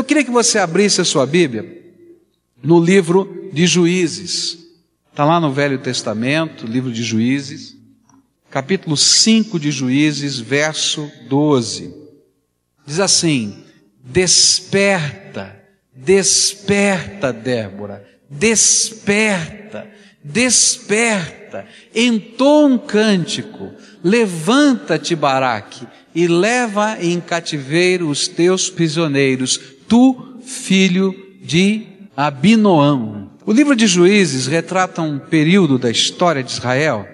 Eu queria que você abrisse a sua Bíblia no livro de Juízes. Está lá no Velho Testamento, livro de Juízes, capítulo 5 de Juízes, verso 12. Diz assim: Desperta, desperta, Débora, desperta, desperta, entoa um cântico, levanta-te, Baraque, e leva em cativeiro os teus prisioneiros, tu, filho de Abinoão. O livro de Juízes retrata um período da história de Israel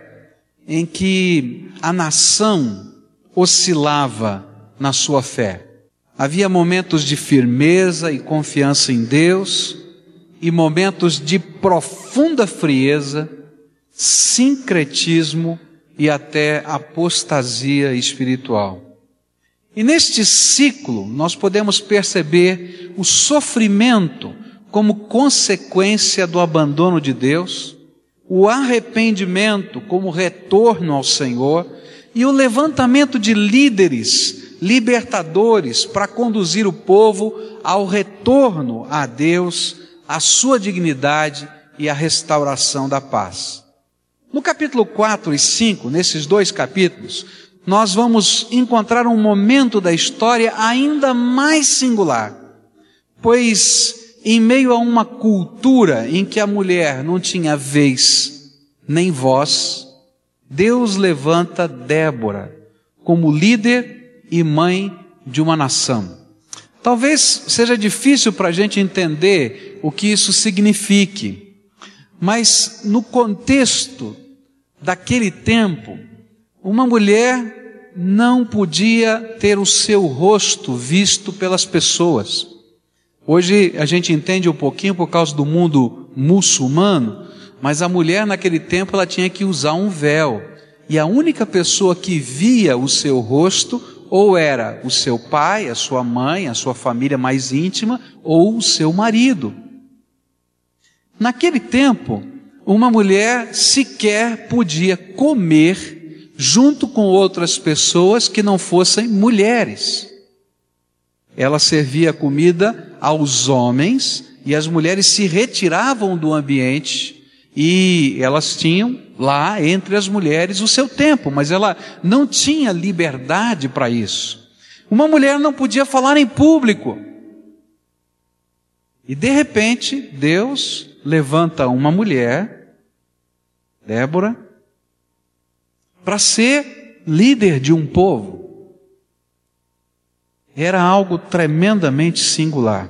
em que a nação oscilava na sua fé. Havia momentos de firmeza e confiança em Deus e momentos de profunda frieza, sincretismo e até apostasia espiritual. E neste ciclo nós podemos perceber o sofrimento como consequência do abandono de Deus, o arrependimento como retorno ao Senhor e o levantamento de líderes, libertadores para conduzir o povo ao retorno a Deus, à sua dignidade e à restauração da paz. No capítulo 4 e 5, nesses dois capítulos, nós vamos encontrar um momento da história ainda mais singular, pois em meio a uma cultura em que a mulher não tinha vez nem voz, Deus levanta Débora como líder e mãe de uma nação. Talvez seja difícil para a gente entender o que isso signifique, mas no contexto daquele tempo, uma mulher não podia ter o seu rosto visto pelas pessoas. Hoje a gente entende um pouquinho por causa do mundo muçulmano, mas a mulher naquele tempo ela tinha que usar um véu. E a única pessoa que via o seu rosto ou era o seu pai, a sua mãe, a sua família mais íntima, ou o seu marido. Naquele tempo, uma mulher sequer podia comer junto com outras pessoas que não fossem mulheres. Ela servia comida aos homens e as mulheres se retiravam do ambiente e elas tinham lá entre as mulheres o seu tempo, mas ela não tinha liberdade para isso. Uma mulher não podia falar em público. E de repente, Deus levanta uma mulher, Débora, para ser líder de um povo. Era algo tremendamente singular.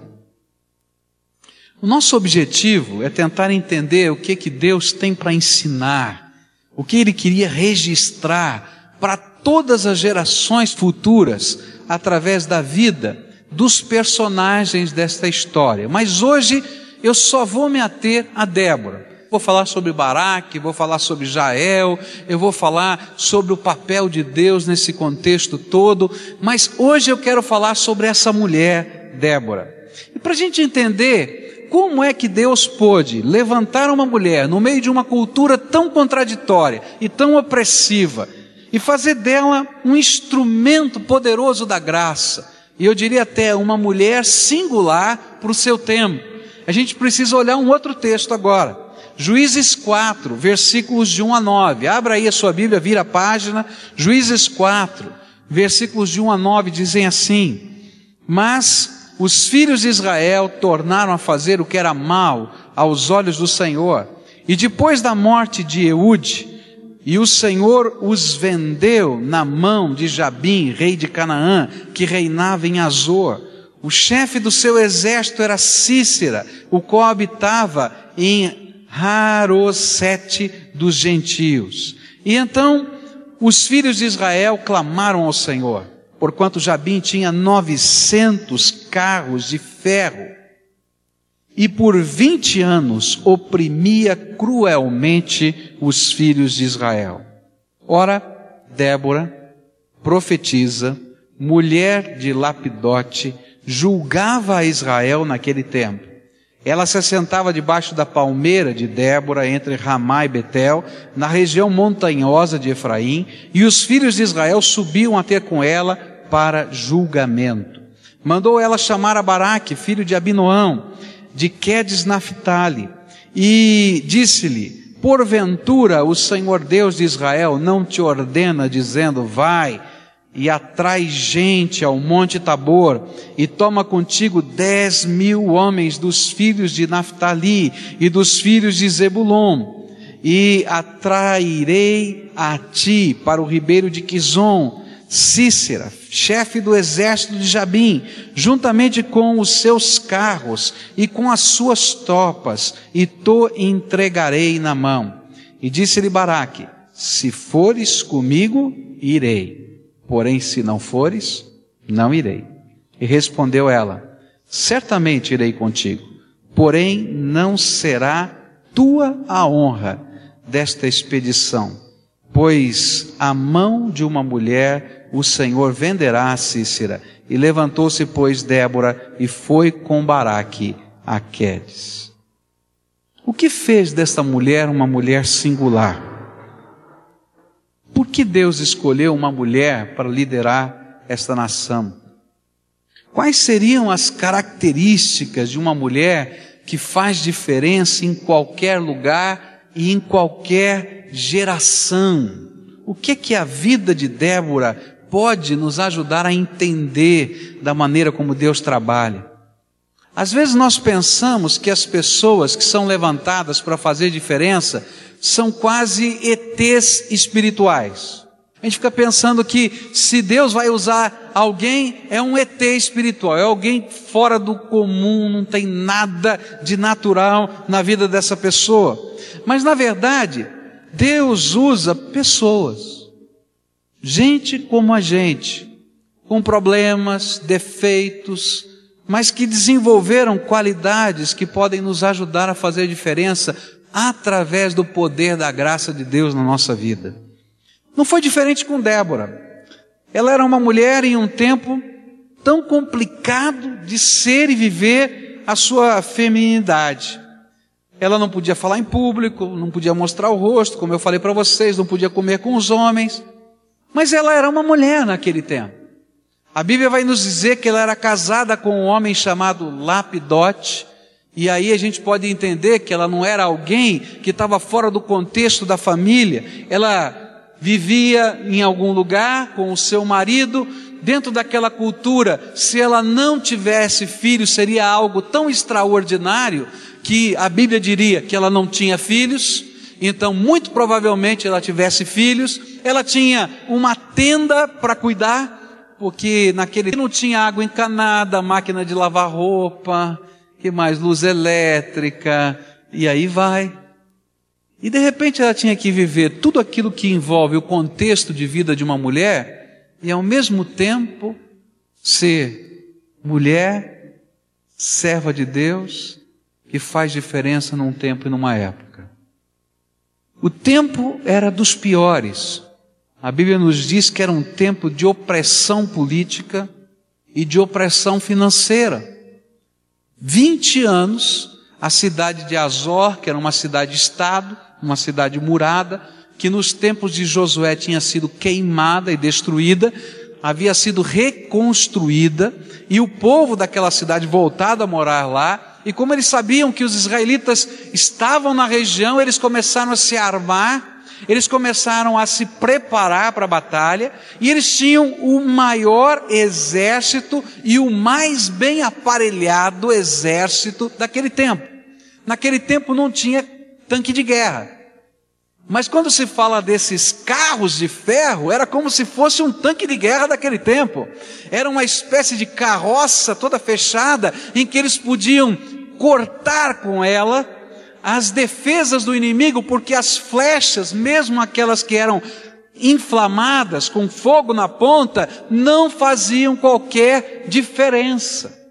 O nosso objetivo é tentar entender o que que Deus tem para ensinar, o que ele queria registrar para todas as gerações futuras através da vida dos personagens desta história. Mas hoje eu só vou me ater a Débora vou falar sobre Baraque, vou falar sobre Jael, eu vou falar sobre o papel de Deus nesse contexto todo, mas hoje eu quero falar sobre essa mulher, Débora. E para a gente entender como é que Deus pôde levantar uma mulher no meio de uma cultura tão contraditória e tão opressiva e fazer dela um instrumento poderoso da graça, e eu diria até uma mulher singular para o seu tempo. A gente precisa olhar um outro texto agora. Juízes 4, versículos de 1 a 9. Abra aí a sua Bíblia, vira a página. Juízes 4, versículos de 1 a 9 dizem assim: Mas os filhos de Israel tornaram a fazer o que era mal aos olhos do Senhor. E depois da morte de Eude, e o Senhor os vendeu na mão de Jabim, rei de Canaã, que reinava em Azor. O chefe do seu exército era Cícera, o qual habitava em Harosete dos gentios. E então os filhos de Israel clamaram ao Senhor, porquanto Jabim tinha novecentos carros de ferro, e por vinte anos oprimia cruelmente os filhos de Israel. Ora, Débora, profetiza, mulher de Lapidote, julgava a Israel naquele tempo. Ela se assentava debaixo da palmeira de Débora, entre Ramá e Betel, na região montanhosa de Efraim, e os filhos de Israel subiam a ter com ela para julgamento. Mandou ela chamar a Baraque, filho de Abinoão, de Quedes Naphtali, e disse-lhe: Porventura o Senhor Deus de Israel não te ordena, dizendo: Vai e atrai gente ao Monte Tabor, e toma contigo dez mil homens dos filhos de Naphtali e dos filhos de Zebulon, e atrairei a ti para o ribeiro de Quizon, Cícera, chefe do exército de Jabim, juntamente com os seus carros e com as suas tropas, e to entregarei na mão. E disse-lhe Baraque: Se fores comigo, irei. Porém, se não fores, não irei. E respondeu ela: Certamente irei contigo, porém não será tua a honra desta expedição, pois a mão de uma mulher o Senhor venderá a Cícera. E levantou-se, pois, Débora e foi com Baraque a Quedes. O que fez desta mulher uma mulher singular? Que Deus escolheu uma mulher para liderar esta nação? Quais seriam as características de uma mulher que faz diferença em qualquer lugar e em qualquer geração? O que que a vida de Débora pode nos ajudar a entender da maneira como Deus trabalha. Às vezes nós pensamos que as pessoas que são levantadas para fazer diferença são quase ETs espirituais. A gente fica pensando que se Deus vai usar alguém, é um ET espiritual, é alguém fora do comum, não tem nada de natural na vida dessa pessoa. Mas na verdade, Deus usa pessoas gente como a gente, com problemas, defeitos, mas que desenvolveram qualidades que podem nos ajudar a fazer diferença através do poder da graça de Deus na nossa vida. Não foi diferente com Débora. Ela era uma mulher em um tempo tão complicado de ser e viver a sua feminidade. Ela não podia falar em público, não podia mostrar o rosto, como eu falei para vocês, não podia comer com os homens. Mas ela era uma mulher naquele tempo. A Bíblia vai nos dizer que ela era casada com um homem chamado Lapidote, e aí a gente pode entender que ela não era alguém que estava fora do contexto da família. Ela vivia em algum lugar com o seu marido, dentro daquela cultura, se ela não tivesse filhos, seria algo tão extraordinário que a Bíblia diria que ela não tinha filhos, então muito provavelmente ela tivesse filhos, ela tinha uma tenda para cuidar, porque naquele não tinha água encanada, máquina de lavar roupa, que mais luz elétrica, e aí vai. E de repente ela tinha que viver tudo aquilo que envolve o contexto de vida de uma mulher e ao mesmo tempo ser mulher, serva de Deus, que faz diferença num tempo e numa época. O tempo era dos piores. A Bíblia nos diz que era um tempo de opressão política e de opressão financeira. 20 anos, a cidade de Azor, que era uma cidade-estado, uma cidade murada, que nos tempos de Josué tinha sido queimada e destruída, havia sido reconstruída, e o povo daquela cidade voltado a morar lá, e como eles sabiam que os israelitas estavam na região, eles começaram a se armar, eles começaram a se preparar para a batalha, e eles tinham o maior exército e o mais bem aparelhado exército daquele tempo. Naquele tempo não tinha tanque de guerra. Mas quando se fala desses carros de ferro, era como se fosse um tanque de guerra daquele tempo. Era uma espécie de carroça toda fechada em que eles podiam cortar com ela as defesas do inimigo, porque as flechas, mesmo aquelas que eram inflamadas, com fogo na ponta, não faziam qualquer diferença.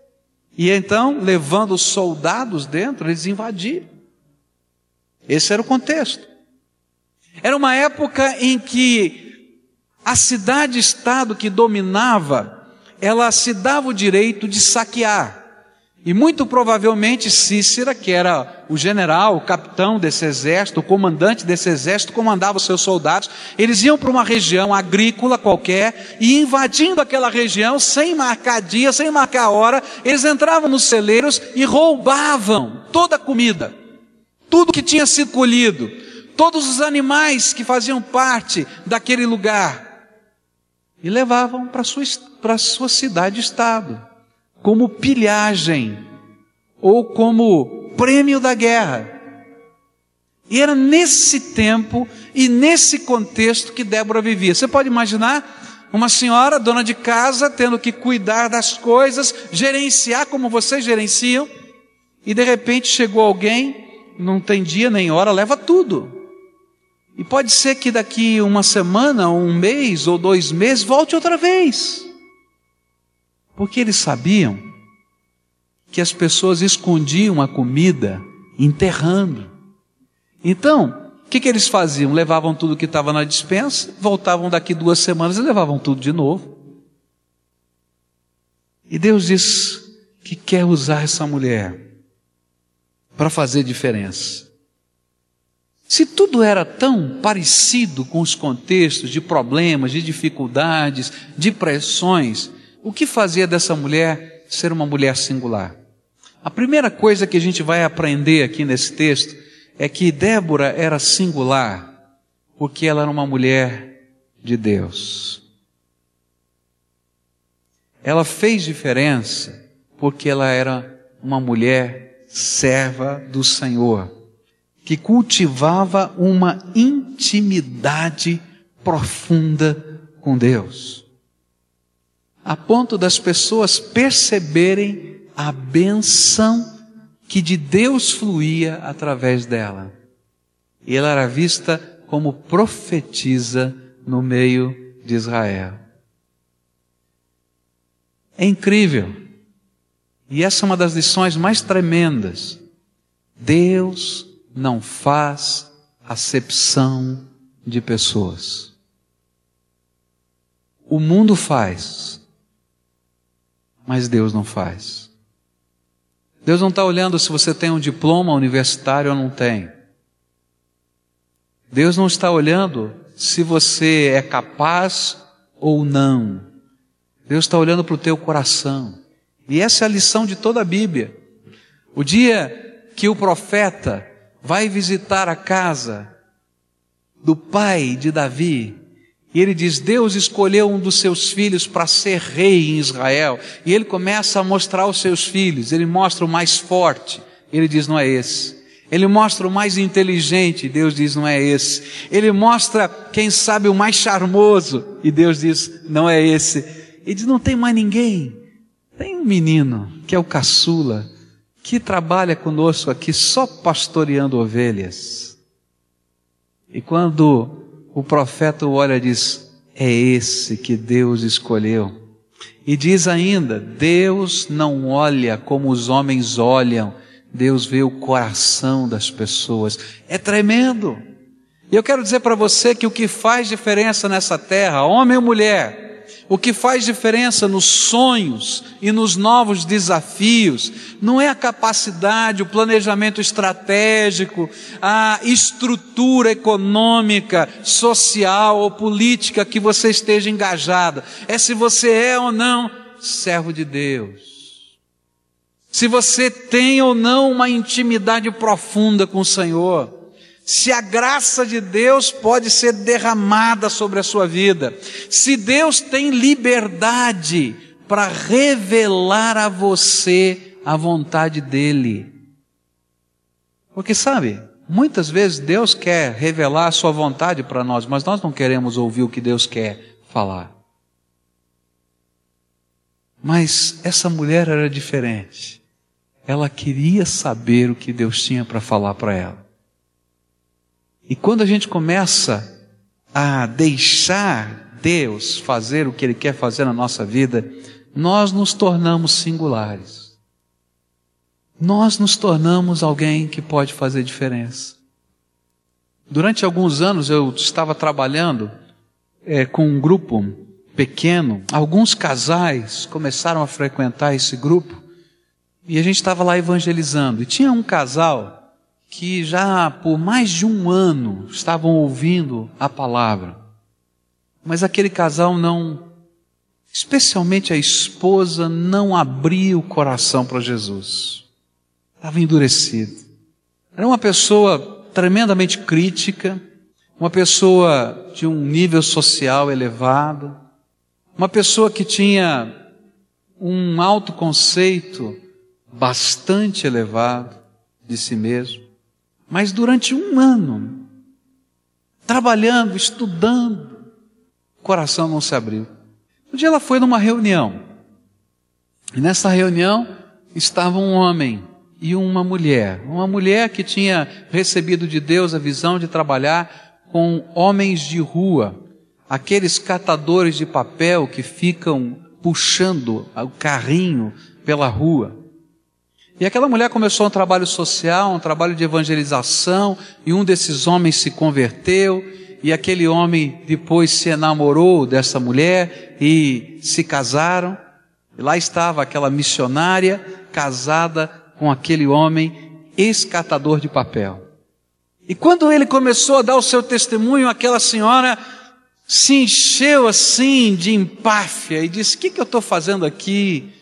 E então, levando os soldados dentro, eles invadiram. Esse era o contexto. Era uma época em que a cidade-estado que dominava, ela se dava o direito de saquear. E muito provavelmente Cícera, que era o general, o capitão desse exército, o comandante desse exército, comandava os seus soldados. Eles iam para uma região agrícola qualquer e invadindo aquela região, sem marcar dia, sem marcar hora, eles entravam nos celeiros e roubavam toda a comida, tudo que tinha sido colhido, todos os animais que faziam parte daquele lugar e levavam para sua, para sua cidade-estado como pilhagem ou como prêmio da guerra. E era nesse tempo e nesse contexto que Débora vivia. Você pode imaginar uma senhora, dona de casa, tendo que cuidar das coisas, gerenciar como vocês gerenciam, e de repente chegou alguém, não tem dia nem hora, leva tudo. E pode ser que daqui uma semana, um mês ou dois meses volte outra vez. Porque eles sabiam que as pessoas escondiam a comida enterrando. Então, o que, que eles faziam? Levavam tudo que estava na dispensa, voltavam daqui duas semanas e levavam tudo de novo. E Deus diz que quer usar essa mulher para fazer diferença. Se tudo era tão parecido com os contextos de problemas, de dificuldades, de pressões, o que fazia dessa mulher ser uma mulher singular? A primeira coisa que a gente vai aprender aqui nesse texto é que Débora era singular porque ela era uma mulher de Deus. Ela fez diferença porque ela era uma mulher serva do Senhor, que cultivava uma intimidade profunda com Deus a ponto das pessoas perceberem a benção que de Deus fluía através dela. E ela era vista como profetisa no meio de Israel. É incrível. E essa é uma das lições mais tremendas. Deus não faz acepção de pessoas. O mundo faz, mas Deus não faz. Deus não está olhando se você tem um diploma universitário ou não tem. Deus não está olhando se você é capaz ou não. Deus está olhando para o teu coração. E essa é a lição de toda a Bíblia. O dia que o profeta vai visitar a casa do pai de Davi, e ele diz: Deus escolheu um dos seus filhos para ser rei em Israel. E ele começa a mostrar os seus filhos. Ele mostra o mais forte. Ele diz: Não é esse. Ele mostra o mais inteligente. Deus diz: Não é esse. Ele mostra, quem sabe, o mais charmoso. E Deus diz: Não é esse. Ele diz: Não tem mais ninguém. Tem um menino, que é o caçula, que trabalha conosco aqui só pastoreando ovelhas. E quando o profeta olha e diz: É esse que Deus escolheu. E diz ainda: Deus não olha como os homens olham, Deus vê o coração das pessoas. É tremendo. E eu quero dizer para você que o que faz diferença nessa terra, homem ou mulher, o que faz diferença nos sonhos e nos novos desafios não é a capacidade, o planejamento estratégico, a estrutura econômica, social ou política que você esteja engajada. É se você é ou não servo de Deus. Se você tem ou não uma intimidade profunda com o Senhor se a graça de Deus pode ser derramada sobre a sua vida, se Deus tem liberdade para revelar a você a vontade dEle. Porque sabe, muitas vezes Deus quer revelar a sua vontade para nós, mas nós não queremos ouvir o que Deus quer falar. Mas essa mulher era diferente. Ela queria saber o que Deus tinha para falar para ela. E quando a gente começa a deixar Deus fazer o que Ele quer fazer na nossa vida, nós nos tornamos singulares. Nós nos tornamos alguém que pode fazer diferença. Durante alguns anos eu estava trabalhando é, com um grupo pequeno. Alguns casais começaram a frequentar esse grupo E a gente estava lá evangelizando. E tinha um casal que já por mais de um ano estavam ouvindo a palavra. Mas aquele casal não, especialmente a esposa, não abria o coração para Jesus. Estava endurecido. Era uma pessoa tremendamente crítica, uma pessoa de um nível social elevado, uma pessoa que tinha um autoconceito bastante elevado de si mesmo, mas durante um ano, trabalhando, estudando, o coração não se abriu. Um dia ela foi numa reunião, e nessa reunião estava um homem e uma mulher. Uma mulher que tinha recebido de Deus a visão de trabalhar com homens de rua, aqueles catadores de papel que ficam puxando o carrinho pela rua. E aquela mulher começou um trabalho social, um trabalho de evangelização, e um desses homens se converteu, e aquele homem depois se enamorou dessa mulher e se casaram. E lá estava aquela missionária casada com aquele homem escatador de papel. E quando ele começou a dar o seu testemunho, aquela senhora se encheu assim de empáfia e disse: O que, que eu estou fazendo aqui?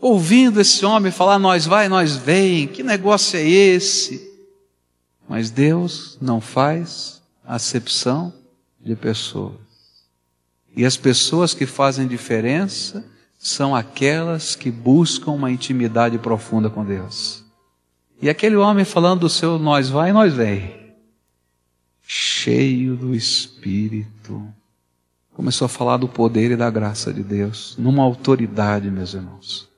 Ouvindo esse homem falar, nós vai, nós vem, que negócio é esse? Mas Deus não faz acepção de pessoas. E as pessoas que fazem diferença são aquelas que buscam uma intimidade profunda com Deus. E aquele homem falando do seu nós vai, nós vem, cheio do Espírito, começou a falar do poder e da graça de Deus, numa autoridade, meus irmãos.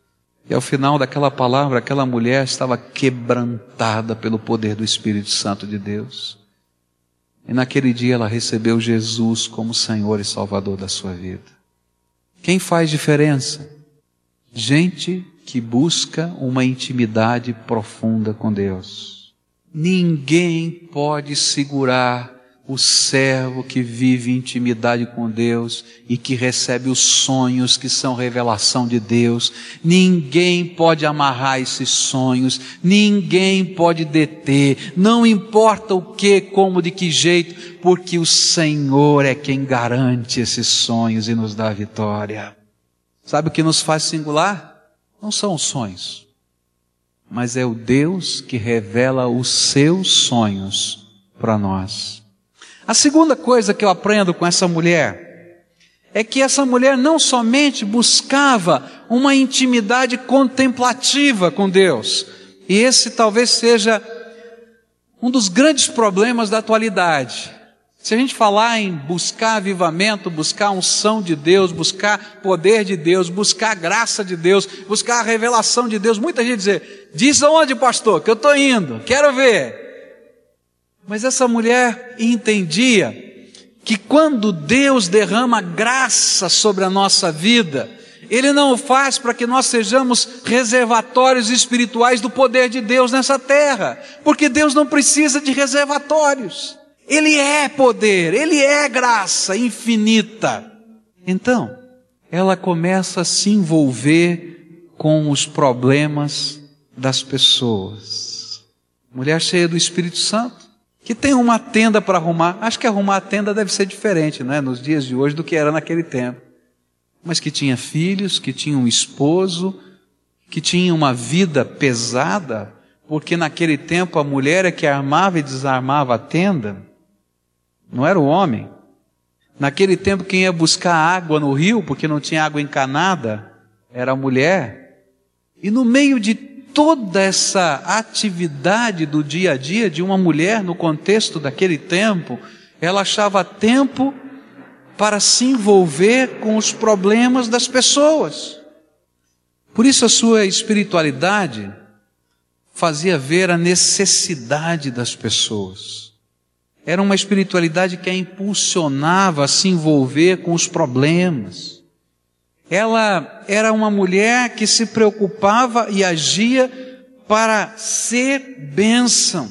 E ao final daquela palavra, aquela mulher estava quebrantada pelo poder do Espírito Santo de Deus. E naquele dia ela recebeu Jesus como Senhor e Salvador da sua vida. Quem faz diferença? Gente que busca uma intimidade profunda com Deus. Ninguém pode segurar o servo que vive intimidade com Deus e que recebe os sonhos que são revelação de Deus. Ninguém pode amarrar esses sonhos, ninguém pode deter, não importa o que, como, de que jeito, porque o Senhor é quem garante esses sonhos e nos dá a vitória. Sabe o que nos faz singular? Não são os sonhos, mas é o Deus que revela os seus sonhos para nós. A segunda coisa que eu aprendo com essa mulher é que essa mulher não somente buscava uma intimidade contemplativa com Deus, e esse talvez seja um dos grandes problemas da atualidade. Se a gente falar em buscar avivamento, buscar unção de Deus, buscar poder de Deus, buscar graça de Deus, buscar a revelação de Deus, muita gente diz: diz aonde, pastor, que eu estou indo, quero ver. Mas essa mulher entendia que quando Deus derrama graça sobre a nossa vida, Ele não o faz para que nós sejamos reservatórios espirituais do poder de Deus nessa terra, porque Deus não precisa de reservatórios. Ele é poder, Ele é graça infinita. Então, ela começa a se envolver com os problemas das pessoas. Mulher cheia do Espírito Santo que tem uma tenda para arrumar. Acho que arrumar a tenda deve ser diferente, não é, nos dias de hoje do que era naquele tempo. Mas que tinha filhos, que tinha um esposo, que tinha uma vida pesada, porque naquele tempo a mulher é que armava e desarmava a tenda, não era o homem. Naquele tempo quem ia buscar água no rio, porque não tinha água encanada, era a mulher. E no meio de toda essa atividade do dia a dia de uma mulher no contexto daquele tempo, ela achava tempo para se envolver com os problemas das pessoas. Por isso a sua espiritualidade fazia ver a necessidade das pessoas. Era uma espiritualidade que a impulsionava a se envolver com os problemas. Ela era uma mulher que se preocupava e agia para ser bênção.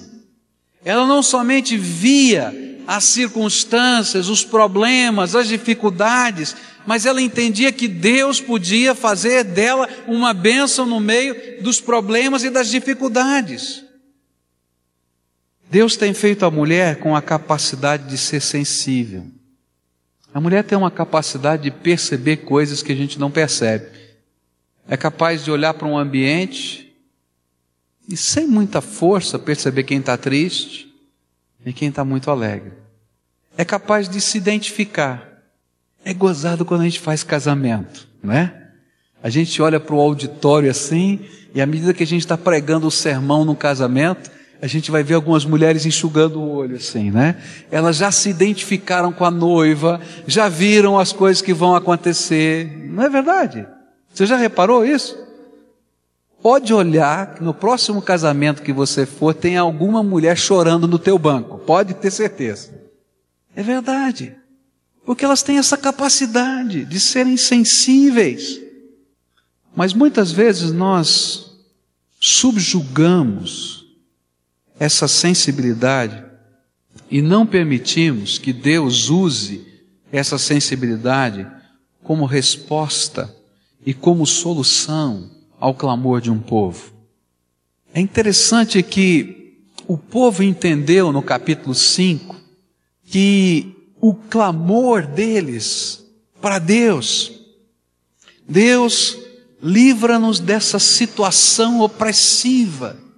Ela não somente via as circunstâncias, os problemas, as dificuldades, mas ela entendia que Deus podia fazer dela uma bênção no meio dos problemas e das dificuldades. Deus tem feito a mulher com a capacidade de ser sensível. A mulher tem uma capacidade de perceber coisas que a gente não percebe. É capaz de olhar para um ambiente e, sem muita força, perceber quem está triste e quem está muito alegre. É capaz de se identificar. É gozado quando a gente faz casamento, não é? A gente olha para o auditório assim, e à medida que a gente está pregando o sermão no casamento, a gente vai ver algumas mulheres enxugando o olho assim, né? Elas já se identificaram com a noiva, já viram as coisas que vão acontecer. Não é verdade? Você já reparou isso? Pode olhar que no próximo casamento que você for, tem alguma mulher chorando no teu banco. Pode ter certeza. É verdade. Porque elas têm essa capacidade de serem sensíveis. Mas muitas vezes nós subjugamos essa sensibilidade e não permitimos que Deus use essa sensibilidade como resposta e como solução ao clamor de um povo. É interessante que o povo entendeu no capítulo 5 que o clamor deles para Deus, Deus livra-nos dessa situação opressiva.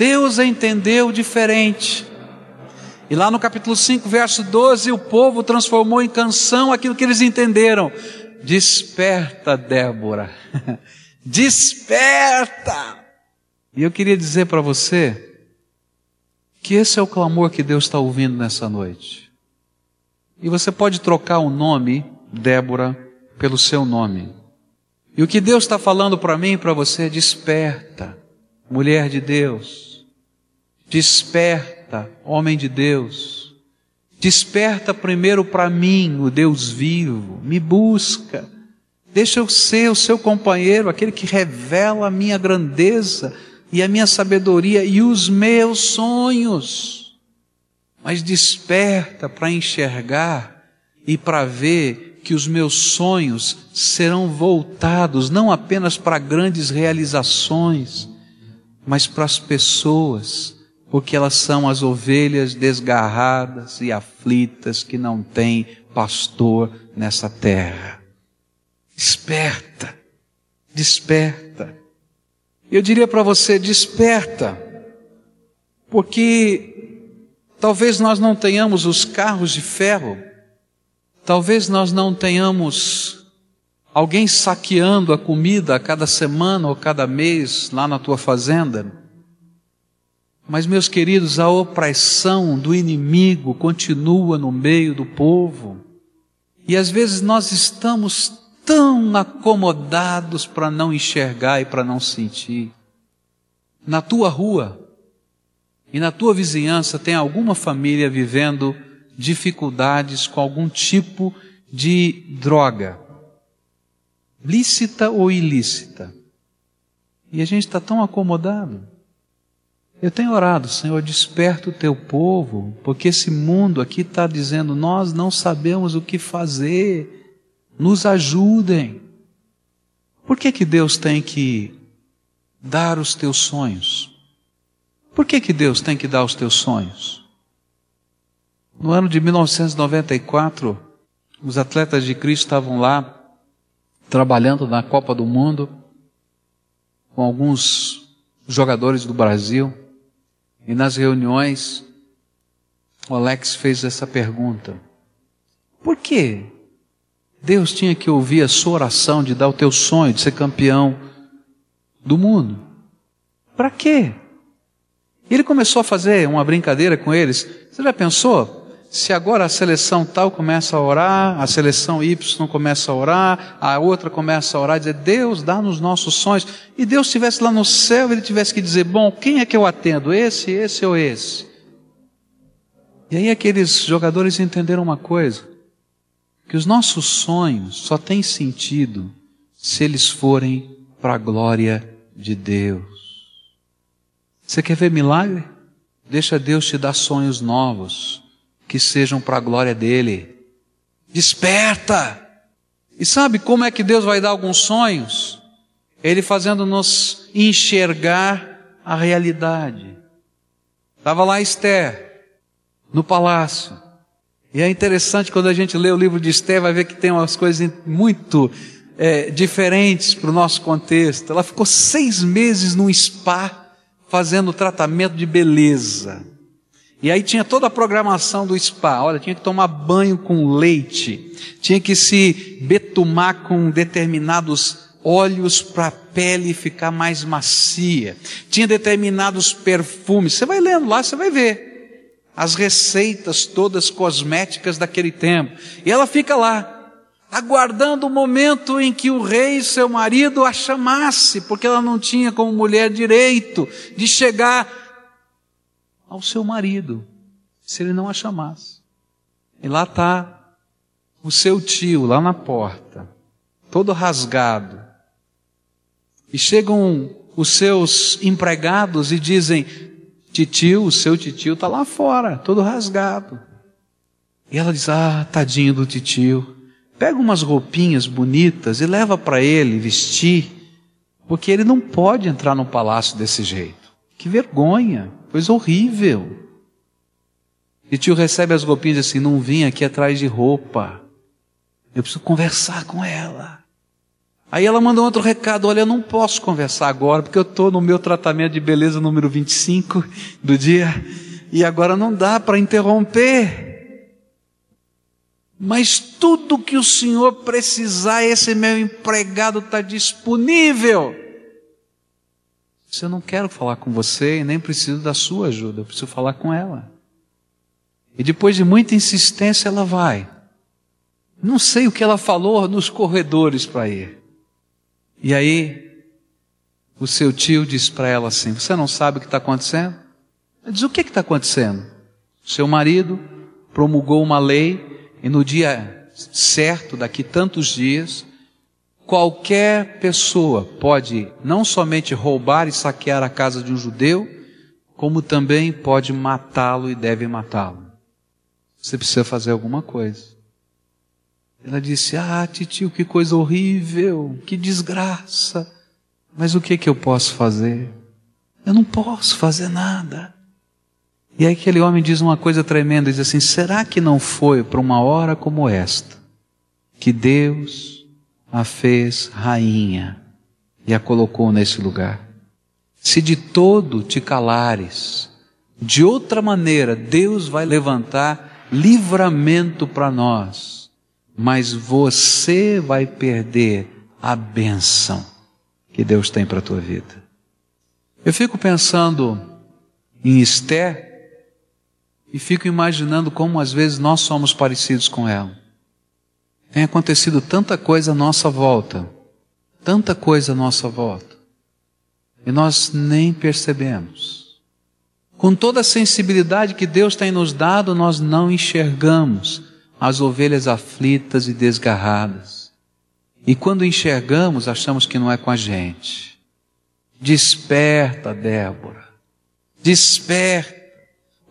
Deus entendeu diferente. E lá no capítulo 5, verso 12, o povo transformou em canção aquilo que eles entenderam. Desperta, Débora. Desperta! E eu queria dizer para você que esse é o clamor que Deus está ouvindo nessa noite. E você pode trocar o nome, Débora, pelo seu nome. E o que Deus está falando para mim e para você é desperta, mulher de Deus. Desperta, homem de Deus. Desperta primeiro para mim, o Deus vivo. Me busca. Deixa eu ser o seu companheiro, aquele que revela a minha grandeza e a minha sabedoria e os meus sonhos. Mas desperta para enxergar e para ver que os meus sonhos serão voltados não apenas para grandes realizações, mas para as pessoas porque elas são as ovelhas desgarradas e aflitas que não têm pastor nessa terra. Desperta, desperta. Eu diria para você: desperta, porque talvez nós não tenhamos os carros de ferro, talvez nós não tenhamos alguém saqueando a comida a cada semana ou cada mês lá na tua fazenda. Mas, meus queridos, a opressão do inimigo continua no meio do povo. E às vezes nós estamos tão acomodados para não enxergar e para não sentir. Na tua rua e na tua vizinhança tem alguma família vivendo dificuldades com algum tipo de droga, lícita ou ilícita. E a gente está tão acomodado. Eu tenho orado, Senhor, desperta o teu povo, porque esse mundo aqui está dizendo: nós não sabemos o que fazer, nos ajudem. Por que, que Deus tem que dar os teus sonhos? Por que, que Deus tem que dar os teus sonhos? No ano de 1994, os atletas de Cristo estavam lá, trabalhando na Copa do Mundo, com alguns jogadores do Brasil. E nas reuniões, o Alex fez essa pergunta: Por que Deus tinha que ouvir a sua oração de dar o teu sonho de ser campeão do mundo? Para quê? Ele começou a fazer uma brincadeira com eles. Você já pensou? Se agora a seleção tal começa a orar, a seleção Y começa a orar, a outra começa a orar dizer, Deus dá nos nossos sonhos. E Deus estivesse lá no céu, ele tivesse que dizer, bom, quem é que eu atendo? Esse, esse ou esse? E aí aqueles jogadores entenderam uma coisa, que os nossos sonhos só têm sentido se eles forem para a glória de Deus. Você quer ver milagre? Deixa Deus te dar sonhos novos que sejam para a glória dele. Desperta! E sabe como é que Deus vai dar alguns sonhos? Ele fazendo-nos enxergar a realidade. Estava lá Esther, no palácio. E é interessante quando a gente lê o livro de Esther, vai ver que tem umas coisas muito é, diferentes para o nosso contexto. Ela ficou seis meses num spa fazendo tratamento de beleza. E aí tinha toda a programação do spa. Olha, tinha que tomar banho com leite, tinha que se betumar com determinados óleos para a pele ficar mais macia, tinha determinados perfumes. Você vai lendo lá, você vai ver as receitas todas cosméticas daquele tempo. E ela fica lá, aguardando o momento em que o rei, seu marido, a chamasse, porque ela não tinha como mulher direito de chegar ao seu marido, se ele não a chamasse. E lá está o seu tio, lá na porta, todo rasgado. E chegam os seus empregados e dizem: Titio, o seu titio está lá fora, todo rasgado. E ela diz: Ah, tadinho do titio. Pega umas roupinhas bonitas e leva para ele vestir, porque ele não pode entrar no palácio desse jeito. Que vergonha! Coisa horrível. E tio recebe as roupinhas assim, não vim aqui atrás de roupa. Eu preciso conversar com ela. Aí ela manda um outro recado, olha, eu não posso conversar agora, porque eu estou no meu tratamento de beleza número 25 do dia, e agora não dá para interromper. Mas tudo que o Senhor precisar, esse meu empregado está disponível. Se eu não quero falar com você e nem preciso da sua ajuda, eu preciso falar com ela. E depois de muita insistência, ela vai. Não sei o que ela falou nos corredores para ir. E aí, o seu tio diz para ela assim: Você não sabe o que está acontecendo? Ela diz: O que está acontecendo? Seu marido promulgou uma lei e no dia certo, daqui tantos dias, Qualquer pessoa pode não somente roubar e saquear a casa de um judeu, como também pode matá-lo e deve matá-lo. Você precisa fazer alguma coisa. Ela disse: Ah, titio, que coisa horrível, que desgraça. Mas o que que eu posso fazer? Eu não posso fazer nada. E aí aquele homem diz uma coisa tremenda, diz assim: será que não foi para uma hora como esta que Deus a fez rainha e a colocou nesse lugar. Se de todo te calares, de outra maneira Deus vai levantar livramento para nós, mas você vai perder a bênção que Deus tem para a tua vida. Eu fico pensando em Esther e fico imaginando como às vezes nós somos parecidos com ela. Tem acontecido tanta coisa à nossa volta, tanta coisa à nossa volta, e nós nem percebemos. Com toda a sensibilidade que Deus tem nos dado, nós não enxergamos as ovelhas aflitas e desgarradas. E quando enxergamos, achamos que não é com a gente. Desperta, Débora. Desperta.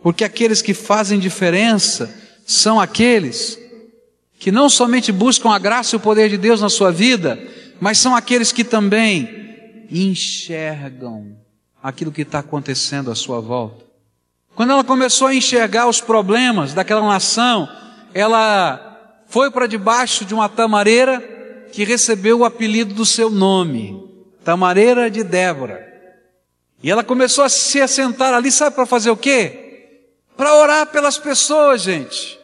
Porque aqueles que fazem diferença são aqueles que não somente buscam a graça e o poder de Deus na sua vida, mas são aqueles que também enxergam aquilo que está acontecendo à sua volta. Quando ela começou a enxergar os problemas daquela nação, ela foi para debaixo de uma tamareira que recebeu o apelido do seu nome, Tamareira de Débora. E ela começou a se assentar ali, sabe para fazer o quê? Para orar pelas pessoas, gente.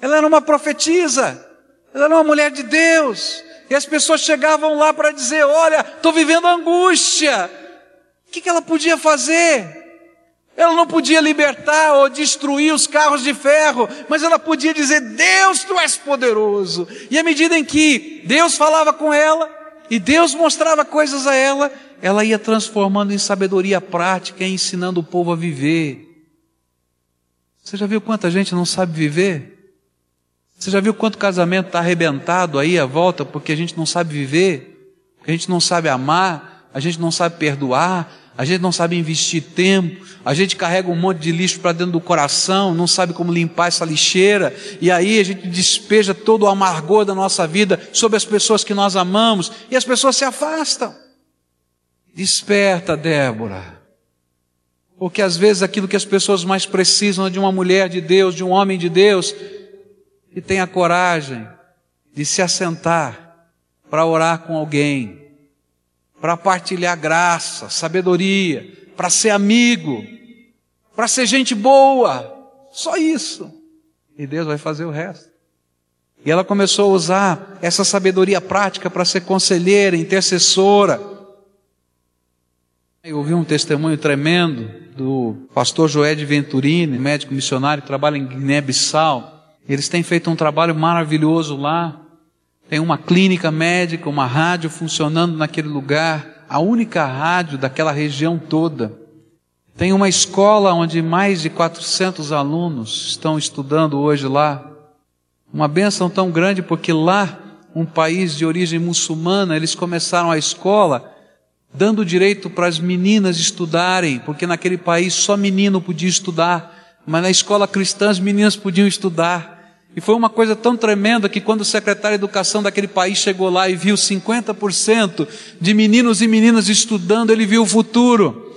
Ela era uma profetisa, ela era uma mulher de Deus. E as pessoas chegavam lá para dizer: Olha, estou vivendo angústia. O que, que ela podia fazer? Ela não podia libertar ou destruir os carros de ferro, mas ela podia dizer: Deus, tu és poderoso. E à medida em que Deus falava com ela, e Deus mostrava coisas a ela, ela ia transformando em sabedoria prática e ensinando o povo a viver. Você já viu quanta gente não sabe viver? Você já viu quanto casamento está arrebentado aí à volta porque a gente não sabe viver, porque a gente não sabe amar, a gente não sabe perdoar, a gente não sabe investir tempo, a gente carrega um monte de lixo para dentro do coração, não sabe como limpar essa lixeira, e aí a gente despeja todo o amargor da nossa vida sobre as pessoas que nós amamos, e as pessoas se afastam. Desperta, Débora. Porque às vezes aquilo que as pessoas mais precisam é de uma mulher de Deus, de um homem de Deus, que tenha coragem de se assentar para orar com alguém, para partilhar graça, sabedoria, para ser amigo, para ser gente boa. Só isso. E Deus vai fazer o resto. E ela começou a usar essa sabedoria prática para ser conselheira, intercessora. Eu ouvi um testemunho tremendo do pastor Joé de Venturini, médico missionário que trabalha em Guiné-Bissau. Eles têm feito um trabalho maravilhoso lá. Tem uma clínica médica, uma rádio funcionando naquele lugar, a única rádio daquela região toda. Tem uma escola onde mais de 400 alunos estão estudando hoje lá. Uma benção tão grande porque lá, um país de origem muçulmana, eles começaram a escola dando direito para as meninas estudarem, porque naquele país só menino podia estudar, mas na escola cristã as meninas podiam estudar. E foi uma coisa tão tremenda que quando o secretário de educação daquele país chegou lá e viu 50% de meninos e meninas estudando, ele viu o futuro.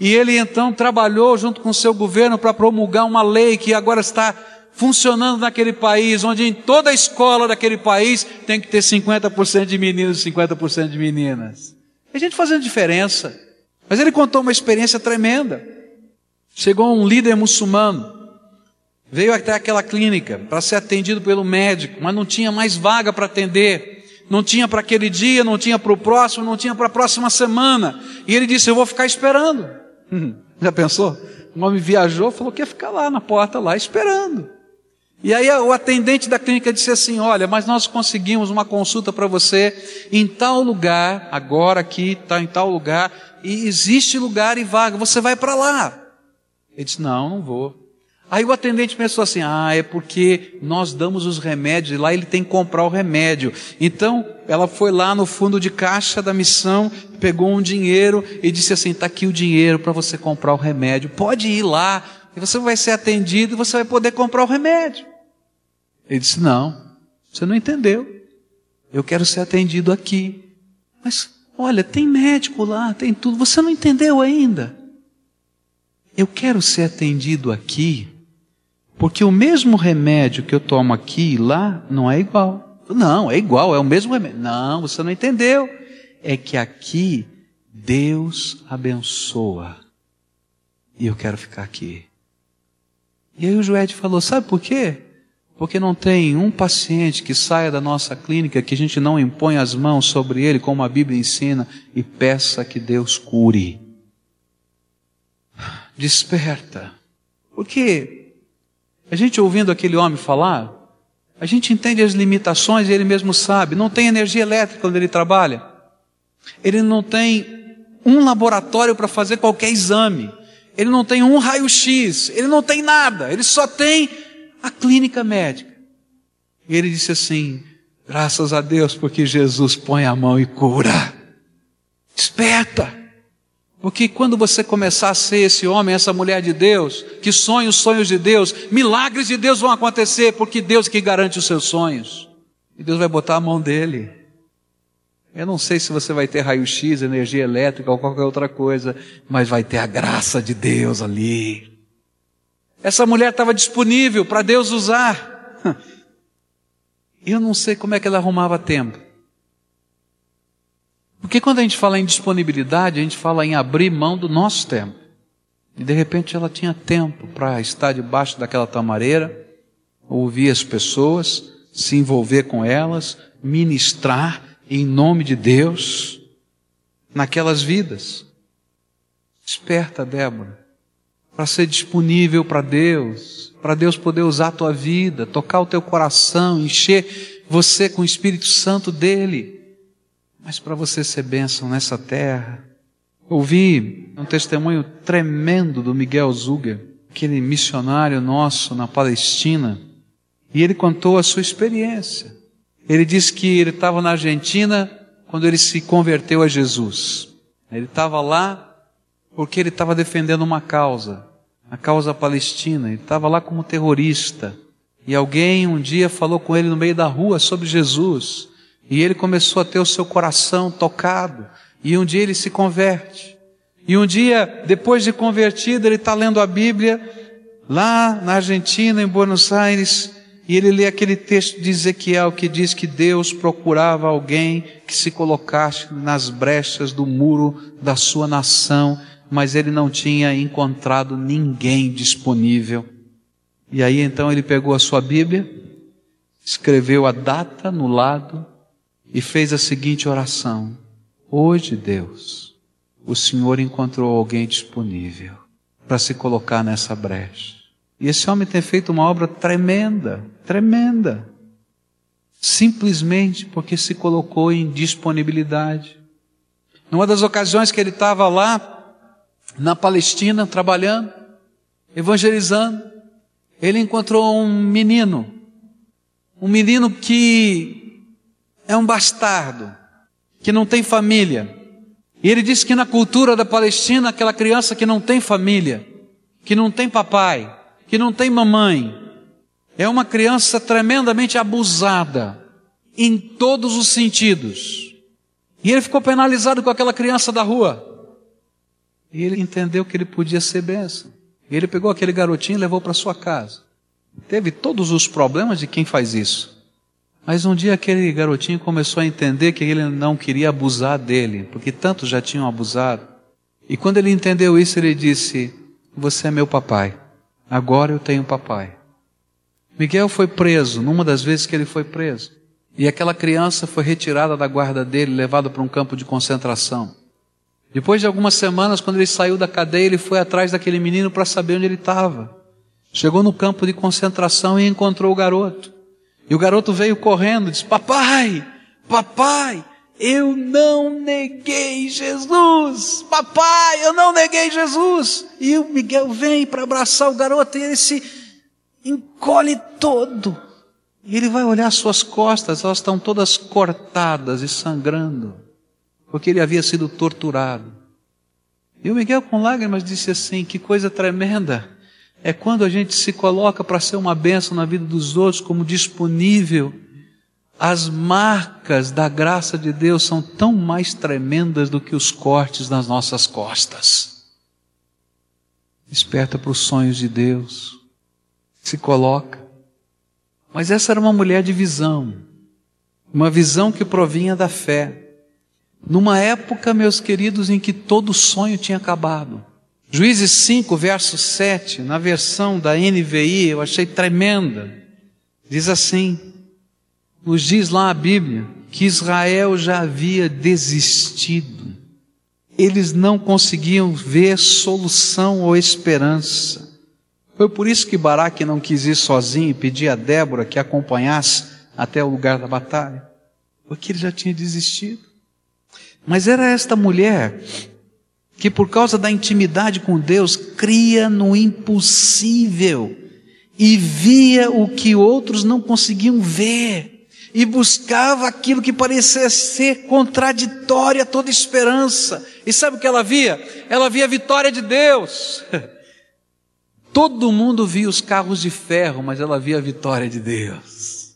E ele então trabalhou junto com o seu governo para promulgar uma lei que agora está funcionando naquele país, onde em toda a escola daquele país tem que ter 50% de meninos e 50% de meninas. A gente fazendo diferença. Mas ele contou uma experiência tremenda. Chegou um líder muçulmano Veio até aquela clínica para ser atendido pelo médico, mas não tinha mais vaga para atender. Não tinha para aquele dia, não tinha para o próximo, não tinha para a próxima semana. E ele disse: Eu vou ficar esperando. Já pensou? Um homem viajou, falou que ia ficar lá na porta, lá esperando. E aí o atendente da clínica disse assim: Olha, mas nós conseguimos uma consulta para você em tal lugar, agora aqui, está em tal lugar, e existe lugar e vaga, você vai para lá. Ele disse: Não, não vou. Aí o atendente pensou assim: ah, é porque nós damos os remédios e lá ele tem que comprar o remédio. Então ela foi lá no fundo de caixa da missão, pegou um dinheiro e disse assim: está aqui o dinheiro para você comprar o remédio. Pode ir lá e você vai ser atendido e você vai poder comprar o remédio. Ele disse: não, você não entendeu. Eu quero ser atendido aqui. Mas olha, tem médico lá, tem tudo. Você não entendeu ainda. Eu quero ser atendido aqui porque o mesmo remédio que eu tomo aqui e lá não é igual. Não, é igual, é o mesmo remédio. Não, você não entendeu. É que aqui Deus abençoa. E eu quero ficar aqui. E aí o Joed falou: sabe por quê? Porque não tem um paciente que saia da nossa clínica que a gente não impõe as mãos sobre ele, como a Bíblia ensina, e peça que Deus cure. Desperta. Porque a gente ouvindo aquele homem falar, a gente entende as limitações e ele mesmo sabe. Não tem energia elétrica quando ele trabalha. Ele não tem um laboratório para fazer qualquer exame. Ele não tem um raio-x. Ele não tem nada. Ele só tem a clínica médica. E ele disse assim: graças a Deus, porque Jesus põe a mão e cura. Desperta. Porque quando você começar a ser esse homem, essa mulher de Deus, que sonha os sonhos de Deus, milagres de Deus vão acontecer, porque Deus que garante os seus sonhos. E Deus vai botar a mão dele. Eu não sei se você vai ter raio-x, energia elétrica ou qualquer outra coisa, mas vai ter a graça de Deus ali. Essa mulher estava disponível para Deus usar. Eu não sei como é que ela arrumava tempo. Porque quando a gente fala em disponibilidade, a gente fala em abrir mão do nosso tempo. E de repente ela tinha tempo para estar debaixo daquela tamareira, ouvir as pessoas, se envolver com elas, ministrar em nome de Deus naquelas vidas. Desperta, Débora, para ser disponível para Deus, para Deus poder usar a tua vida, tocar o teu coração, encher você com o Espírito Santo dele mas para você ser bênção nessa terra. Ouvi um testemunho tremendo do Miguel Zuga, aquele missionário nosso na Palestina, e ele contou a sua experiência. Ele disse que ele estava na Argentina quando ele se converteu a Jesus. Ele estava lá porque ele estava defendendo uma causa, a causa palestina, ele estava lá como terrorista. E alguém um dia falou com ele no meio da rua sobre Jesus, e ele começou a ter o seu coração tocado, e um dia ele se converte. E um dia, depois de convertido, ele está lendo a Bíblia, lá na Argentina, em Buenos Aires, e ele lê aquele texto de Ezequiel que diz que Deus procurava alguém que se colocasse nas brechas do muro da sua nação, mas ele não tinha encontrado ninguém disponível. E aí então ele pegou a sua Bíblia, escreveu a data no lado e fez a seguinte oração: Hoje, Deus, o Senhor encontrou alguém disponível para se colocar nessa brecha. E esse homem tem feito uma obra tremenda, tremenda. Simplesmente porque se colocou em disponibilidade. Numa das ocasiões que ele estava lá, na Palestina, trabalhando, evangelizando, ele encontrou um menino, um menino que é um bastardo, que não tem família. E ele disse que na cultura da Palestina, aquela criança que não tem família, que não tem papai, que não tem mamãe, é uma criança tremendamente abusada em todos os sentidos. E ele ficou penalizado com aquela criança da rua. E ele entendeu que ele podia ser benção. E ele pegou aquele garotinho e levou para sua casa. Teve todos os problemas de quem faz isso. Mas um dia aquele garotinho começou a entender que ele não queria abusar dele, porque tantos já tinham abusado. E quando ele entendeu isso, ele disse: Você é meu papai. Agora eu tenho papai. Miguel foi preso, numa das vezes que ele foi preso. E aquela criança foi retirada da guarda dele, levada para um campo de concentração. Depois de algumas semanas, quando ele saiu da cadeia, ele foi atrás daquele menino para saber onde ele estava. Chegou no campo de concentração e encontrou o garoto. E o garoto veio correndo e disse: Papai, papai, eu não neguei Jesus. Papai, eu não neguei Jesus. E o Miguel vem para abraçar o garoto e ele se encolhe todo. E ele vai olhar suas costas, elas estão todas cortadas e sangrando, porque ele havia sido torturado. E o Miguel, com lágrimas, disse assim: Que coisa tremenda é quando a gente se coloca para ser uma bênção na vida dos outros, como disponível as marcas da graça de Deus são tão mais tremendas do que os cortes nas nossas costas. Desperta para os sonhos de Deus, se coloca. Mas essa era uma mulher de visão, uma visão que provinha da fé. Numa época, meus queridos, em que todo sonho tinha acabado. Juízes 5, verso 7, na versão da NVI, eu achei tremenda. Diz assim: nos diz lá a Bíblia que Israel já havia desistido. Eles não conseguiam ver solução ou esperança. Foi por isso que Baraque não quis ir sozinho e pedir a Débora que acompanhasse até o lugar da batalha, porque ele já tinha desistido. Mas era esta mulher que, por causa da intimidade com Deus, cria no impossível e via o que outros não conseguiam ver e buscava aquilo que parecia ser contraditório a toda esperança. E sabe o que ela via? Ela via a vitória de Deus. Todo mundo via os carros de ferro, mas ela via a vitória de Deus.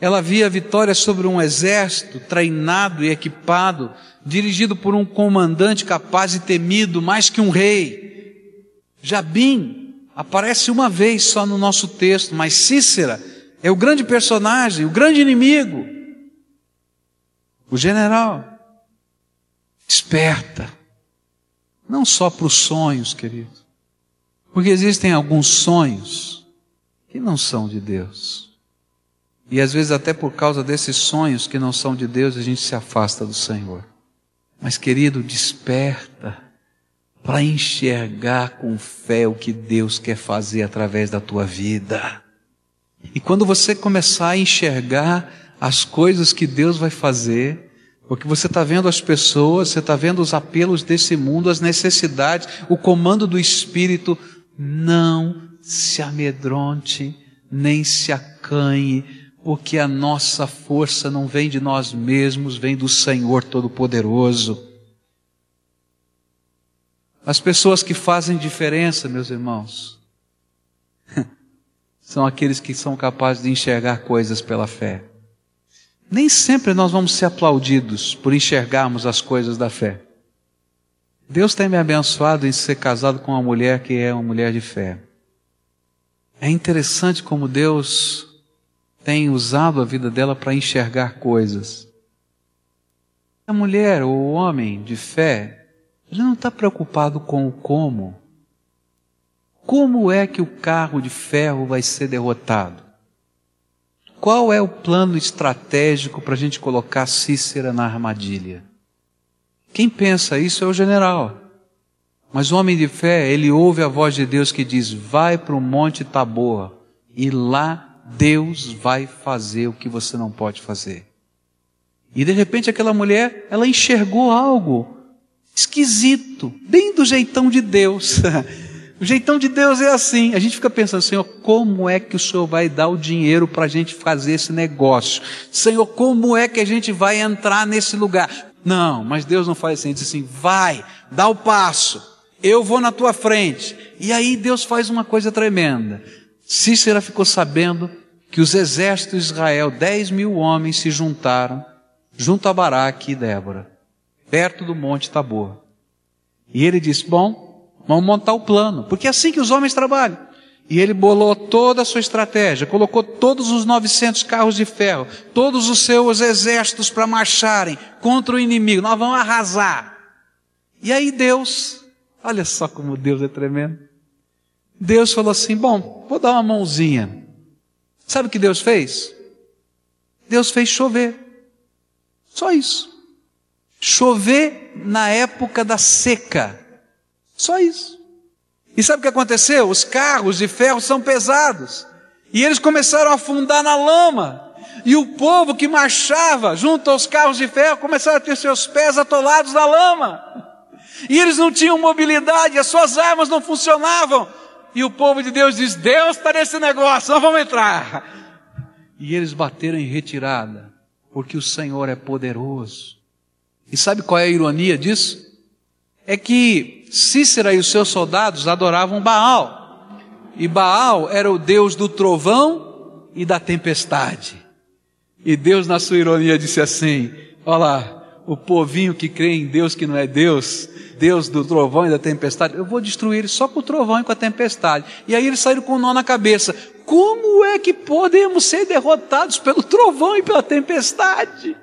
Ela via a vitória sobre um exército treinado e equipado, dirigido por um comandante capaz e temido mais que um rei. Jabim aparece uma vez só no nosso texto, mas Cícera é o grande personagem, o grande inimigo. O general. Esperta. Não só para os sonhos, querido. Porque existem alguns sonhos que não são de Deus. E às vezes, até por causa desses sonhos que não são de Deus, a gente se afasta do Senhor. Mas, querido, desperta para enxergar com fé o que Deus quer fazer através da tua vida. E quando você começar a enxergar as coisas que Deus vai fazer, porque você está vendo as pessoas, você está vendo os apelos desse mundo, as necessidades, o comando do Espírito, não se amedronte, nem se acanhe, porque a nossa força não vem de nós mesmos, vem do Senhor Todo-Poderoso. As pessoas que fazem diferença, meus irmãos, são aqueles que são capazes de enxergar coisas pela fé. Nem sempre nós vamos ser aplaudidos por enxergarmos as coisas da fé. Deus tem me abençoado em ser casado com uma mulher que é uma mulher de fé. É interessante como Deus tem usado a vida dela para enxergar coisas. A mulher ou o homem de fé, ele não está preocupado com o como. Como é que o carro de ferro vai ser derrotado? Qual é o plano estratégico para a gente colocar Cícera na armadilha? Quem pensa isso é o general. Mas o homem de fé, ele ouve a voz de Deus que diz: vai para o Monte Tabor, e lá Deus vai fazer o que você não pode fazer. E de repente aquela mulher, ela enxergou algo esquisito, bem do jeitão de Deus. O jeitão de Deus é assim. A gente fica pensando, Senhor, como é que o Senhor vai dar o dinheiro para a gente fazer esse negócio? Senhor, como é que a gente vai entrar nesse lugar? Não, mas Deus não faz assim, diz assim, vai, dá o passo, eu vou na tua frente. E aí Deus faz uma coisa tremenda. Cícera ficou sabendo que os exércitos de Israel, dez mil homens se juntaram junto a Baraque e Débora, perto do monte Tabor. E ele disse, bom, Vamos montar o plano, porque é assim que os homens trabalham. E ele bolou toda a sua estratégia, colocou todos os 900 carros de ferro, todos os seus exércitos para marcharem contra o inimigo. Nós vamos arrasar. E aí Deus, olha só como Deus é tremendo. Deus falou assim: Bom, vou dar uma mãozinha. Sabe o que Deus fez? Deus fez chover. Só isso. Chover na época da seca. Só isso. E sabe o que aconteceu? Os carros de ferro são pesados. E eles começaram a afundar na lama. E o povo que marchava junto aos carros de ferro começaram a ter seus pés atolados na lama. E eles não tinham mobilidade, as suas armas não funcionavam. E o povo de Deus diz: Deus está nesse negócio, nós vamos entrar. E eles bateram em retirada, porque o Senhor é poderoso. E sabe qual é a ironia disso? É que Cícera e os seus soldados adoravam Baal. E Baal era o deus do trovão e da tempestade. E Deus, na sua ironia, disse assim: Olha lá, o povinho que crê em Deus que não é Deus, Deus do trovão e da tempestade, eu vou destruir ele só com o trovão e com a tempestade. E aí eles saíram com um nó na cabeça: Como é que podemos ser derrotados pelo trovão e pela tempestade?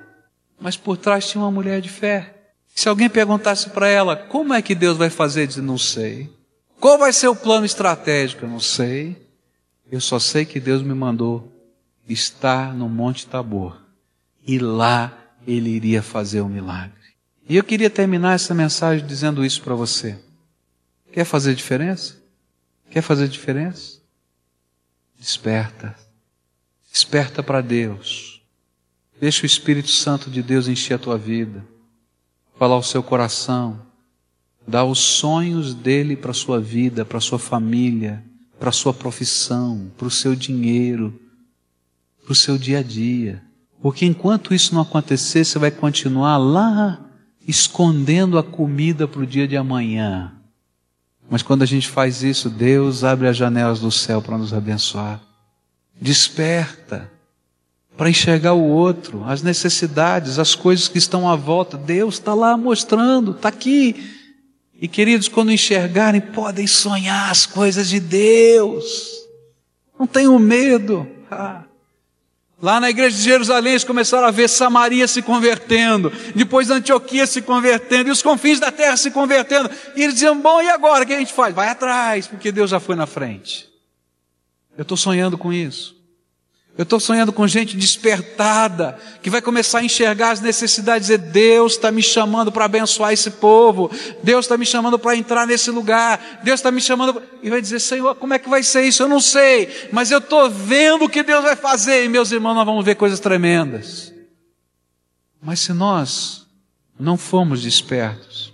Mas por trás tinha uma mulher de fé se alguém perguntasse para ela, como é que Deus vai fazer? Diz, não sei. Qual vai ser o plano estratégico? Eu não sei. Eu só sei que Deus me mandou estar no Monte Tabor. E lá ele iria fazer o milagre. E eu queria terminar essa mensagem dizendo isso para você. Quer fazer diferença? Quer fazer diferença? Desperta. Desperta para Deus. Deixa o Espírito Santo de Deus encher a tua vida falar ao seu coração, dar os sonhos dele para a sua vida, para a sua família, para a sua profissão, para o seu dinheiro, para o seu dia a dia. Porque enquanto isso não acontecer, você vai continuar lá escondendo a comida para o dia de amanhã. Mas quando a gente faz isso, Deus abre as janelas do céu para nos abençoar. Desperta para enxergar o outro, as necessidades, as coisas que estão à volta. Deus está lá mostrando, está aqui. E queridos, quando enxergarem, podem sonhar as coisas de Deus. Não tenham medo. Ah. Lá na igreja de Jerusalém, eles começaram a ver Samaria se convertendo, depois Antioquia se convertendo, e os confins da terra se convertendo. E eles diziam: Bom, e agora? O que a gente faz? Vai atrás, porque Deus já foi na frente. Eu estou sonhando com isso. Eu estou sonhando com gente despertada, que vai começar a enxergar as necessidades e dizer: Deus está me chamando para abençoar esse povo, Deus está me chamando para entrar nesse lugar, Deus está me chamando. E vai dizer: Senhor, como é que vai ser isso? Eu não sei, mas eu estou vendo o que Deus vai fazer, e meus irmãos, nós vamos ver coisas tremendas. Mas se nós não formos despertos,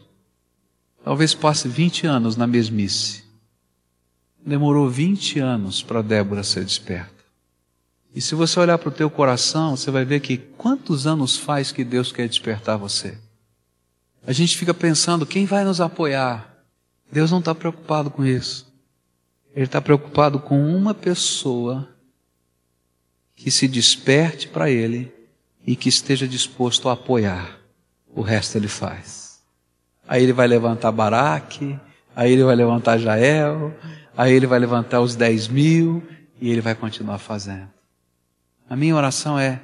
talvez passe 20 anos na mesmice. Demorou 20 anos para Débora ser desperta. E se você olhar para o teu coração, você vai ver que quantos anos faz que Deus quer despertar você? A gente fica pensando, quem vai nos apoiar? Deus não está preocupado com isso. Ele está preocupado com uma pessoa que se desperte para Ele e que esteja disposto a apoiar. O resto Ele faz. Aí Ele vai levantar Baraque, aí Ele vai levantar Jael, aí Ele vai levantar os dez mil e Ele vai continuar fazendo. A minha oração é: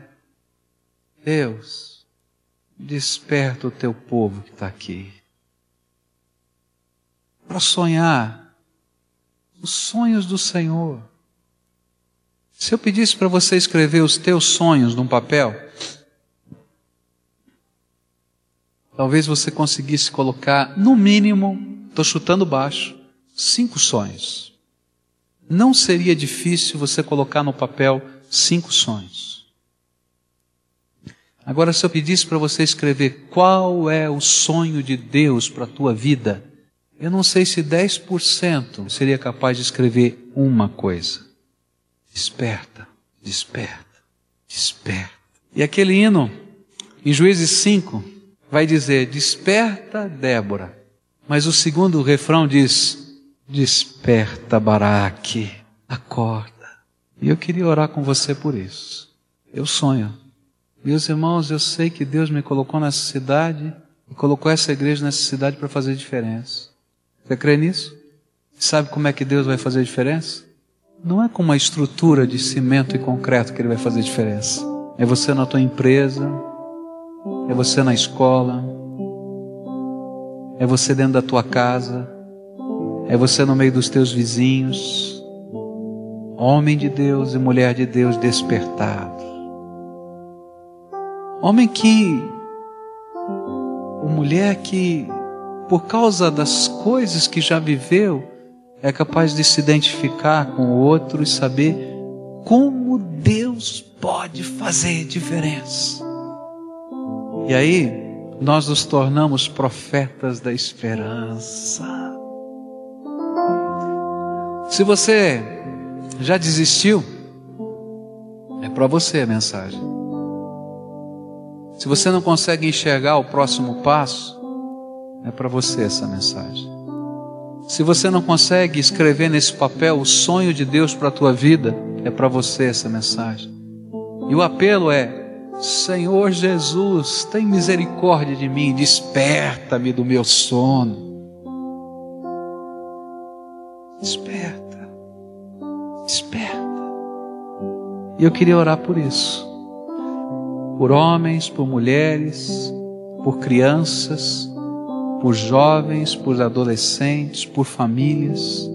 Deus, desperta o teu povo que está aqui para sonhar os sonhos do Senhor. Se eu pedisse para você escrever os teus sonhos num papel, talvez você conseguisse colocar, no mínimo, estou chutando baixo, cinco sonhos. Não seria difícil você colocar no papel cinco sonhos. Agora, se eu pedisse para você escrever qual é o sonho de Deus para a tua vida, eu não sei se 10% seria capaz de escrever uma coisa. Desperta, desperta, desperta. E aquele hino, em Juízes 5, vai dizer: Desperta, Débora. Mas o segundo refrão diz: Desperta, Baraque, acorda. E eu queria orar com você por isso. Eu sonho. Meus irmãos, eu sei que Deus me colocou nessa cidade e colocou essa igreja nessa cidade para fazer diferença. Você crê nisso? Sabe como é que Deus vai fazer diferença? Não é com uma estrutura de cimento e concreto que Ele vai fazer diferença. É você na tua empresa, é você na escola, é você dentro da tua casa, é você no meio dos teus vizinhos. Homem de Deus e mulher de Deus despertados. Homem que, mulher que por causa das coisas que já viveu, é capaz de se identificar com o outro e saber como Deus pode fazer diferença. E aí, nós nos tornamos profetas da esperança. Se você já desistiu, é para você a mensagem. Se você não consegue enxergar o próximo passo, é para você essa mensagem. Se você não consegue escrever nesse papel o sonho de Deus para a tua vida, é para você essa mensagem. E o apelo é: Senhor Jesus, tem misericórdia de mim, desperta-me do meu sono. Desperta, desperta. E eu queria orar por isso, por homens, por mulheres, por crianças, por jovens, por adolescentes, por famílias,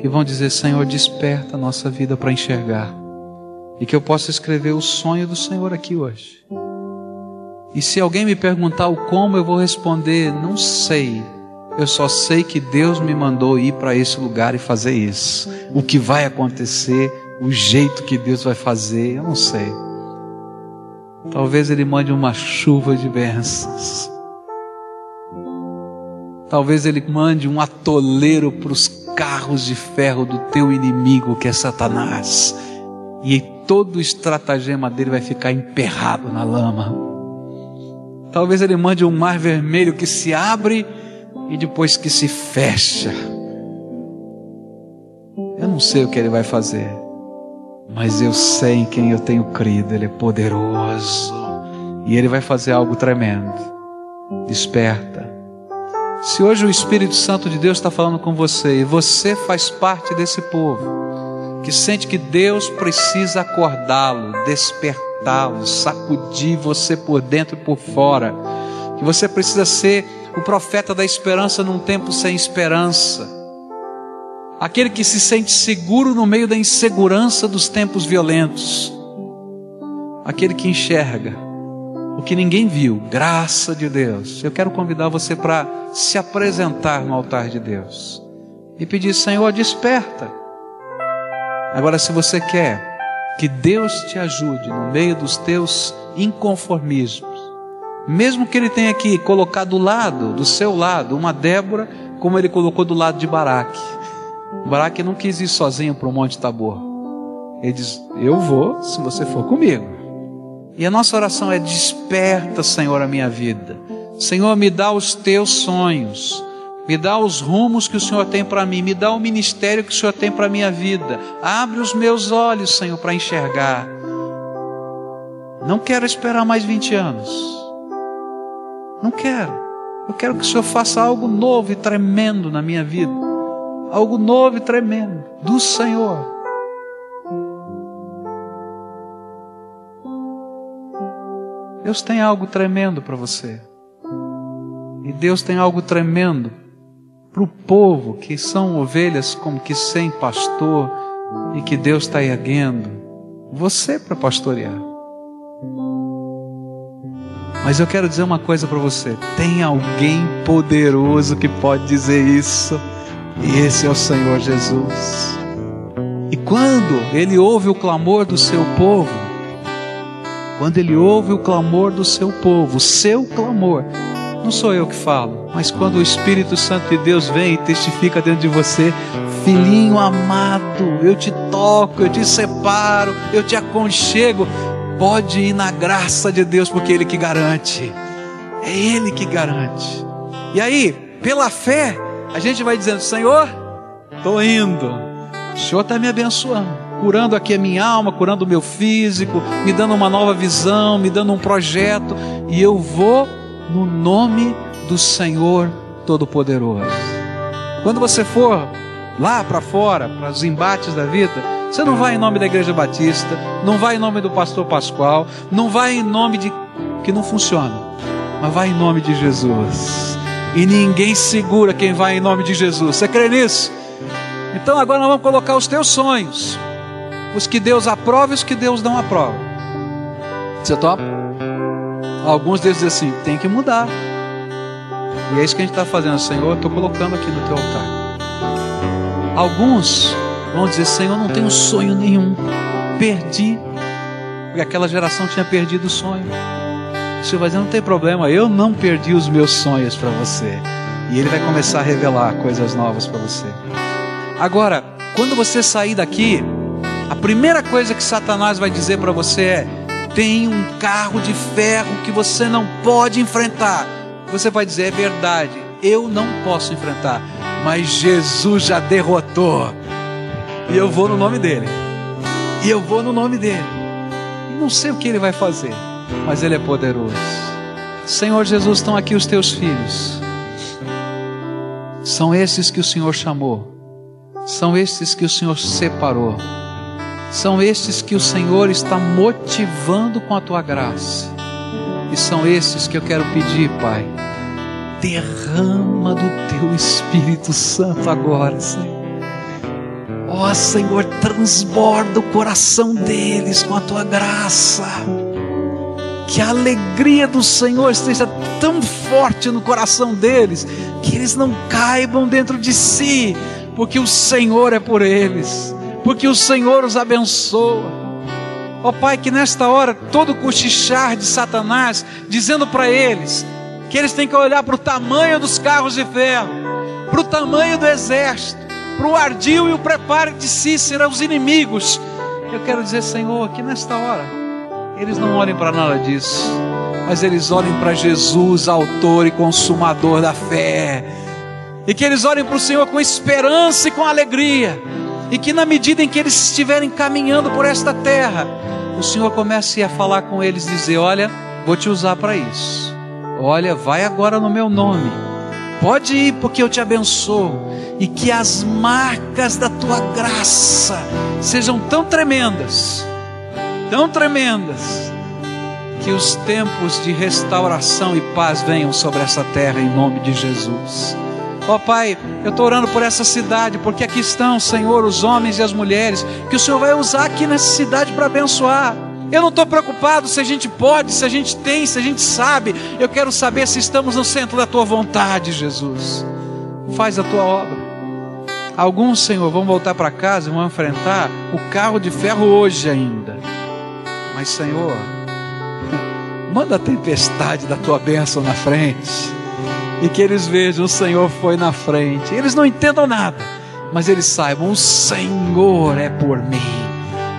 que vão dizer: Senhor, desperta a nossa vida para enxergar, e que eu possa escrever o sonho do Senhor aqui hoje. E se alguém me perguntar o como, eu vou responder: não sei. Eu só sei que Deus me mandou ir para esse lugar e fazer isso. O que vai acontecer, o jeito que Deus vai fazer, eu não sei. Talvez Ele mande uma chuva de bênçãos. Talvez ele mande um atoleiro para os carros de ferro do teu inimigo, que é Satanás. E todo o estratagema dele vai ficar emperrado na lama. Talvez ele mande um mar vermelho que se abre e depois que se fecha. Eu não sei o que ele vai fazer, mas eu sei em quem eu tenho crido. Ele é poderoso e ele vai fazer algo tremendo. Desperta se hoje o Espírito Santo de Deus está falando com você e você faz parte desse povo que sente que Deus precisa acordá-lo, despertá-lo, sacudir você por dentro e por fora, que você precisa ser o profeta da esperança num tempo sem esperança, aquele que se sente seguro no meio da insegurança dos tempos violentos, aquele que enxerga o que ninguém viu, graça de Deus. Eu quero convidar você para se apresentar no altar de Deus e pedir: Senhor, desperta. Agora, se você quer que Deus te ajude no meio dos teus inconformismos, mesmo que Ele tenha aqui colocado do lado, do seu lado, uma Débora, como Ele colocou do lado de Baraque. Baraque não quis ir sozinho para o Monte Tabor. Ele diz: Eu vou se você for comigo. E a nossa oração é: desperta, Senhor, a minha vida. Senhor, me dá os teus sonhos. Me dá os rumos que o Senhor tem para mim, me dá o ministério que o Senhor tem para a minha vida. Abre os meus olhos, Senhor, para enxergar. Não quero esperar mais 20 anos. Não quero. Eu quero que o Senhor faça algo novo e tremendo na minha vida. Algo novo e tremendo do Senhor. Deus tem algo tremendo para você. E Deus tem algo tremendo para o povo que são ovelhas como que sem pastor e que Deus está erguendo você para pastorear. Mas eu quero dizer uma coisa para você: tem alguém poderoso que pode dizer isso, e esse é o Senhor Jesus. E quando ele ouve o clamor do seu povo, quando ele ouve o clamor do seu povo, o seu clamor, não sou eu que falo, mas quando o Espírito Santo de Deus vem e testifica dentro de você, filhinho amado, eu te toco, eu te separo, eu te aconchego. Pode ir na graça de Deus, porque é Ele que garante. É Ele que garante. E aí, pela fé, a gente vai dizendo: Senhor, estou indo. O Senhor está me abençoando, curando aqui a minha alma, curando o meu físico, me dando uma nova visão, me dando um projeto, e eu vou no nome do Senhor Todo-Poderoso. Quando você for lá para fora, para os embates da vida, você não vai em nome da Igreja Batista, não vai em nome do Pastor Pascoal, não vai em nome de que não funciona, mas vai em nome de Jesus. E ninguém segura quem vai em nome de Jesus. Você crê nisso? Então agora nós vamos colocar os teus sonhos, os que Deus aprova e os que Deus não aprova. Você topa? Alguns deles dizem assim: tem que mudar. E é isso que a gente está fazendo, Senhor. Eu estou colocando aqui no teu altar. Alguns vão dizer: Senhor, não tenho sonho nenhum, perdi. Porque aquela geração tinha perdido o sonho. O Senhor vai dizer: não tem problema, eu não perdi os meus sonhos para você. E Ele vai começar a revelar coisas novas para você. Agora, quando você sair daqui, a primeira coisa que Satanás vai dizer para você é: tem um carro de ferro que você não pode enfrentar. Você vai dizer: é verdade, eu não posso enfrentar, mas Jesus já derrotou. E eu vou no nome dele. E eu vou no nome dele. E não sei o que ele vai fazer, mas ele é poderoso. Senhor Jesus, estão aqui os teus filhos. São esses que o Senhor chamou. São esses que o Senhor separou são estes que o Senhor está motivando com a tua graça. E são esses que eu quero pedir, Pai. Derrama do teu Espírito Santo agora, Senhor. Ó oh, Senhor, transborda o coração deles com a tua graça. Que a alegria do Senhor esteja tão forte no coração deles, que eles não caibam dentro de si, porque o Senhor é por eles porque o Senhor os abençoa. Ó oh, Pai, que nesta hora todo cochichar de Satanás, dizendo para eles que eles têm que olhar para o tamanho dos carros de ferro, para o tamanho do exército, para o ardil e o preparo de Cícera, os inimigos. Eu quero dizer, Senhor, que nesta hora eles não olhem para nada disso, mas eles olhem para Jesus, autor e consumador da fé, e que eles olhem para o Senhor com esperança e com alegria e que na medida em que eles estiverem caminhando por esta terra, o Senhor comece a falar com eles, dizer: Olha, vou te usar para isso. Olha, vai agora no meu nome. Pode ir, porque eu te abençoo. E que as marcas da tua graça sejam tão tremendas, tão tremendas, que os tempos de restauração e paz venham sobre essa terra em nome de Jesus. Ó oh, Pai, eu estou orando por essa cidade, porque aqui estão, Senhor, os homens e as mulheres, que o Senhor vai usar aqui nessa cidade para abençoar. Eu não estou preocupado se a gente pode, se a gente tem, se a gente sabe. Eu quero saber se estamos no centro da tua vontade, Jesus. Faz a tua obra. Alguns, Senhor, vão voltar para casa e vão enfrentar o carro de ferro hoje ainda. Mas, Senhor, manda a tempestade da tua bênção na frente e que eles vejam o Senhor foi na frente. Eles não entendam nada, mas eles saibam: o Senhor é por mim.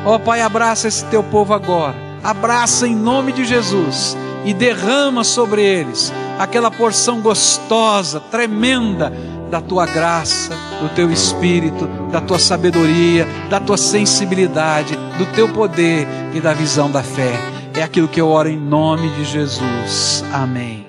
Ó oh, Pai, abraça esse teu povo agora, abraça em nome de Jesus e derrama sobre eles aquela porção gostosa, tremenda, da tua graça, do teu espírito, da tua sabedoria, da tua sensibilidade, do teu poder e da visão da fé. É aquilo que eu oro em nome de Jesus. Amém.